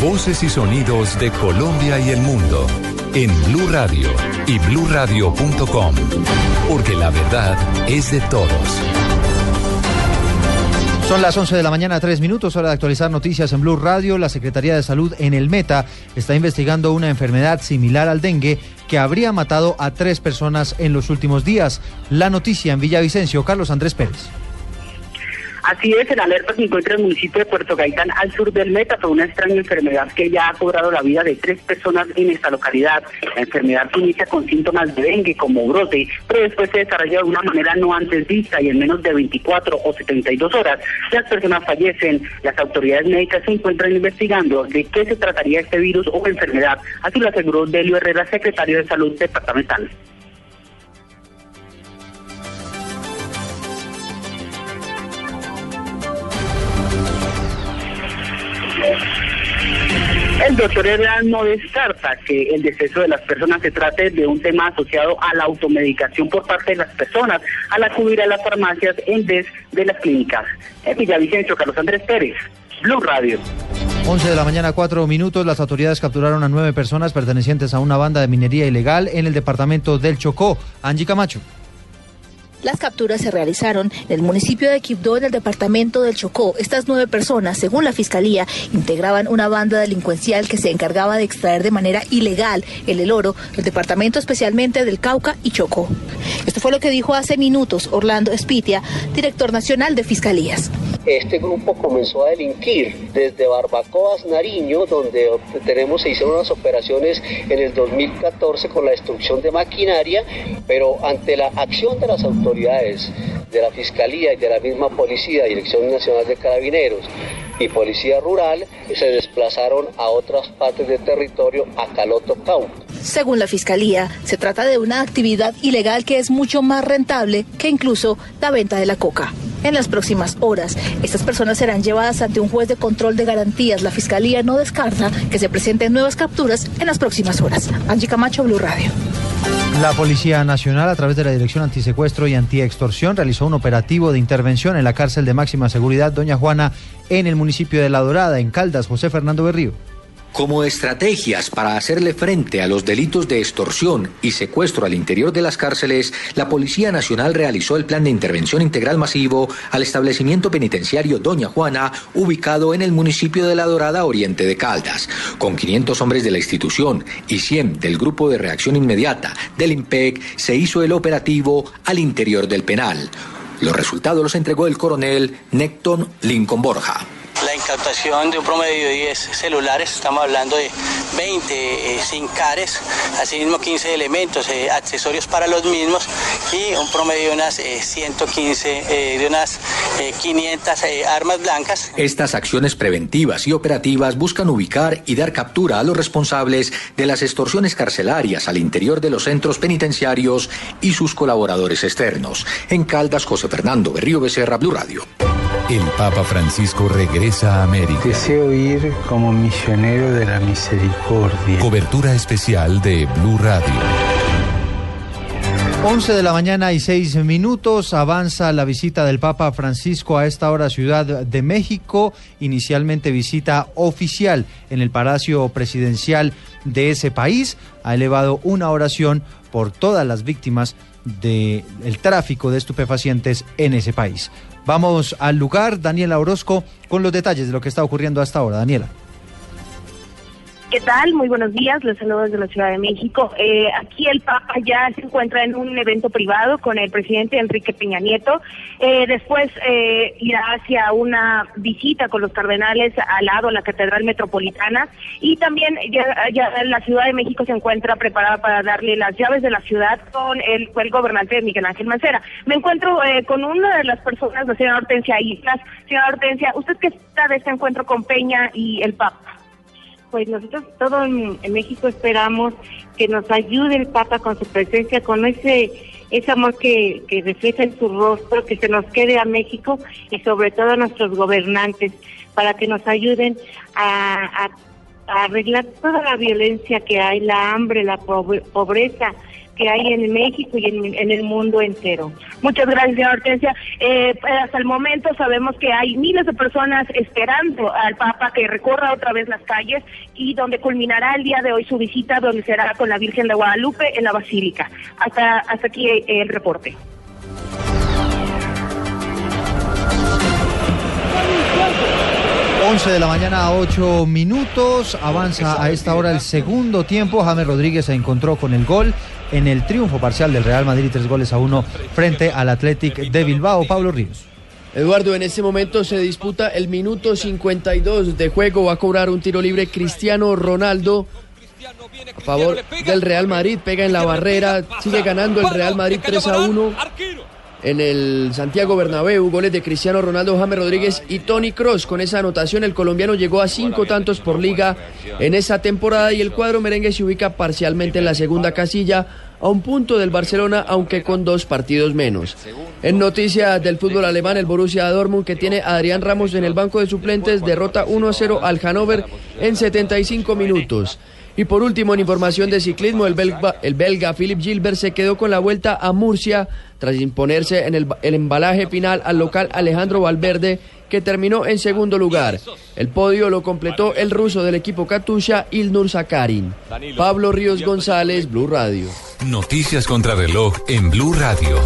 Voces y sonidos de Colombia y el mundo en Blue Radio y bluradio.com, porque la verdad es de todos. Son las 11 de la mañana, tres minutos, hora de actualizar noticias en Blue Radio. La Secretaría de Salud en el Meta está investigando una enfermedad similar al dengue que habría matado a tres personas en los últimos días. La noticia en Villavicencio, Carlos Andrés Pérez. Así es, en alerta se encuentra el municipio de Puerto Gaitán al sur del Meta por una extraña enfermedad que ya ha cobrado la vida de tres personas en esta localidad. La enfermedad se inicia con síntomas de dengue como brote, pero después se desarrolla de una manera no antes vista y en menos de 24 o 72 horas las personas fallecen. Las autoridades médicas se encuentran investigando de qué se trataría este virus o enfermedad. Así lo aseguró Delio Herrera, secretario de Salud departamental. El doctor Herrera no descarta que el deceso de las personas se trate de un tema asociado a la automedicación por parte de las personas al acudir a las farmacias en vez de las clínicas. En Villavicencio, Carlos Andrés Pérez, Blue Radio. 11 de la mañana, cuatro minutos. Las autoridades capturaron a nueve personas pertenecientes a una banda de minería ilegal en el departamento del Chocó. Angie Camacho. Las capturas se realizaron en el municipio de Quibdó, en el departamento del Chocó. Estas nueve personas, según la fiscalía, integraban una banda delincuencial que se encargaba de extraer de manera ilegal el el oro del departamento especialmente del Cauca y Chocó. Esto fue lo que dijo hace minutos Orlando Espitia, director nacional de fiscalías. Este grupo comenzó a delinquir desde Barbacoas, Nariño, donde tenemos, se hicieron unas operaciones en el 2014 con la destrucción de maquinaria, pero ante la acción de las autoridades de la Fiscalía y de la misma Policía, Dirección Nacional de Carabineros y Policía Rural, se desplazaron a otras partes del territorio, a Caloto Cauca. Según la fiscalía, se trata de una actividad ilegal que es mucho más rentable que incluso la venta de la coca. En las próximas horas, estas personas serán llevadas ante un juez de control de garantías. La fiscalía no descarta que se presenten nuevas capturas en las próximas horas. Angie Camacho, Blue Radio. La Policía Nacional, a través de la Dirección Antisecuestro y Antiextorsión, realizó un operativo de intervención en la cárcel de máxima seguridad Doña Juana en el municipio de La Dorada, en Caldas. José Fernando Berrío. Como estrategias para hacerle frente a los delitos de extorsión y secuestro al interior de las cárceles, la Policía Nacional realizó el plan de intervención integral masivo al establecimiento penitenciario Doña Juana, ubicado en el municipio de La Dorada, oriente de Caldas. Con 500 hombres de la institución y 100 del Grupo de Reacción Inmediata del IMPEC, se hizo el operativo al interior del penal. Los resultados los entregó el coronel Necton Lincoln Borja. La incautación de un promedio de 10 celulares, estamos hablando de 20 eh, SIM cares, asimismo 15 elementos, eh, accesorios para los mismos y un promedio de unas eh, 115, eh, de unas eh, 500 eh, armas blancas. Estas acciones preventivas y operativas buscan ubicar y dar captura a los responsables de las extorsiones carcelarias al interior de los centros penitenciarios y sus colaboradores externos. En Caldas, José Fernando Berrío Becerra, Blue Radio. El Papa Francisco regresa a América. Deseo ir como misionero de la misericordia. Cobertura especial de Blue Radio. 11 de la mañana y 6 minutos. Avanza la visita del Papa Francisco a esta hora Ciudad de México. Inicialmente visita oficial en el Palacio Presidencial de ese país. Ha elevado una oración por todas las víctimas del tráfico de estupefacientes en ese país. Vamos al lugar, Daniela Orozco, con los detalles de lo que está ocurriendo hasta ahora. Daniela. ¿Qué tal? Muy buenos días, los saludos desde la Ciudad de México. Eh, aquí el Papa ya se encuentra en un evento privado con el presidente Enrique Peña Nieto. Eh, después eh, irá hacia una visita con los cardenales al lado, la Catedral Metropolitana. Y también ya, la Ciudad de México se encuentra preparada para darle las llaves de la ciudad con el, el gobernante Miguel Ángel Mancera. Me encuentro con una de las personas, la señora Hortensia Islas. Señora Hortensia, ¿usted qué está de este encuentro con Peña y el Papa? Pues nosotros todo en, México esperamos que nos ayude el Papa con su presencia, con ese ese amor que, que refleja en su rostro, que se nos quede a México y sobre todo a nuestros gobernantes, para que nos ayuden a, a arreglar toda la violencia que hay, la hambre, la pobreza, que hay en México y en, el mundo entero. Muchas gracias, Hortensia. Eh, pues, hasta el momento sabemos que hay miles de personas esperando al Papa que recorra otra vez las calles y donde culminará el día de hoy su visita, donde será con la Virgen de Guadalupe en la Basílica. Hasta, hasta aquí el reporte. 11 de la mañana a 8 minutos. Avanza a esta hora el segundo tiempo. James Rodríguez se encontró con el gol en el triunfo parcial del Real Madrid, tres goles a uno frente al Athletic de Bilbao. Pablo Ríos. Eduardo, en este momento se disputa el minuto 52 de juego. Va a cobrar un tiro libre Cristiano Ronaldo a favor del Real Madrid. Pega en la barrera. Sigue ganando el Real Madrid 3 a 1 en el Santiago Bernabéu, goles de Cristiano Ronaldo, James Rodríguez y Tony Cross. Con esa anotación, el colombiano llegó a cinco tantos por liga en esa temporada y el cuadro merengue se ubica parcialmente en la segunda casilla a un punto del Barcelona, aunque con dos partidos menos. En noticias del fútbol alemán, el Borussia Dortmund, que tiene a Adrián Ramos en el banco de suplentes, derrota 1-0 al Hannover en 75 minutos. Y por último, en información de ciclismo, el belga, el belga Philip Gilbert se quedó con la vuelta a Murcia tras imponerse en el, embalaje final al local Alejandro Valverde, que terminó en segundo lugar. El podio lo completó el ruso del equipo Katusha, Ilnur Sakarin. Pablo Ríos González, Blue Radio. Noticias contra reloj en Blue Radio.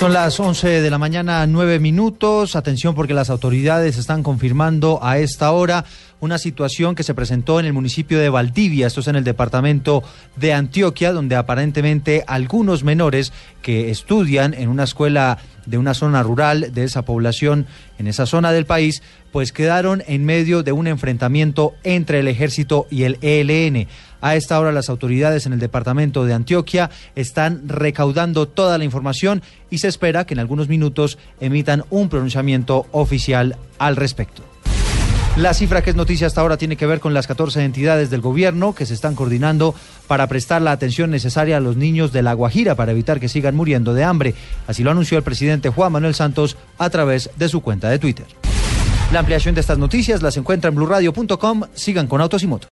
Son las 11 de la mañana, nueve minutos. Atención porque las autoridades están confirmando a esta hora una situación que se presentó en el municipio de Valdivia, esto es en el departamento de Antioquia, donde aparentemente algunos menores que estudian en una escuela de una zona rural de esa población en esa zona del país, pues quedaron en medio de un enfrentamiento entre el ejército y el ELN. A esta hora las autoridades en el departamento de Antioquia están recaudando toda la información y se espera que en algunos minutos emitan un pronunciamiento oficial al respecto. La cifra que es noticia hasta ahora tiene que ver con las 14 entidades del gobierno que se están coordinando para prestar la atención necesaria a los niños de La Guajira para evitar que sigan muriendo de hambre. Así lo anunció el presidente Juan Manuel Santos a través de su cuenta de Twitter. La ampliación de estas noticias las encuentra en blurradio.com. Sigan con Autos y Motos.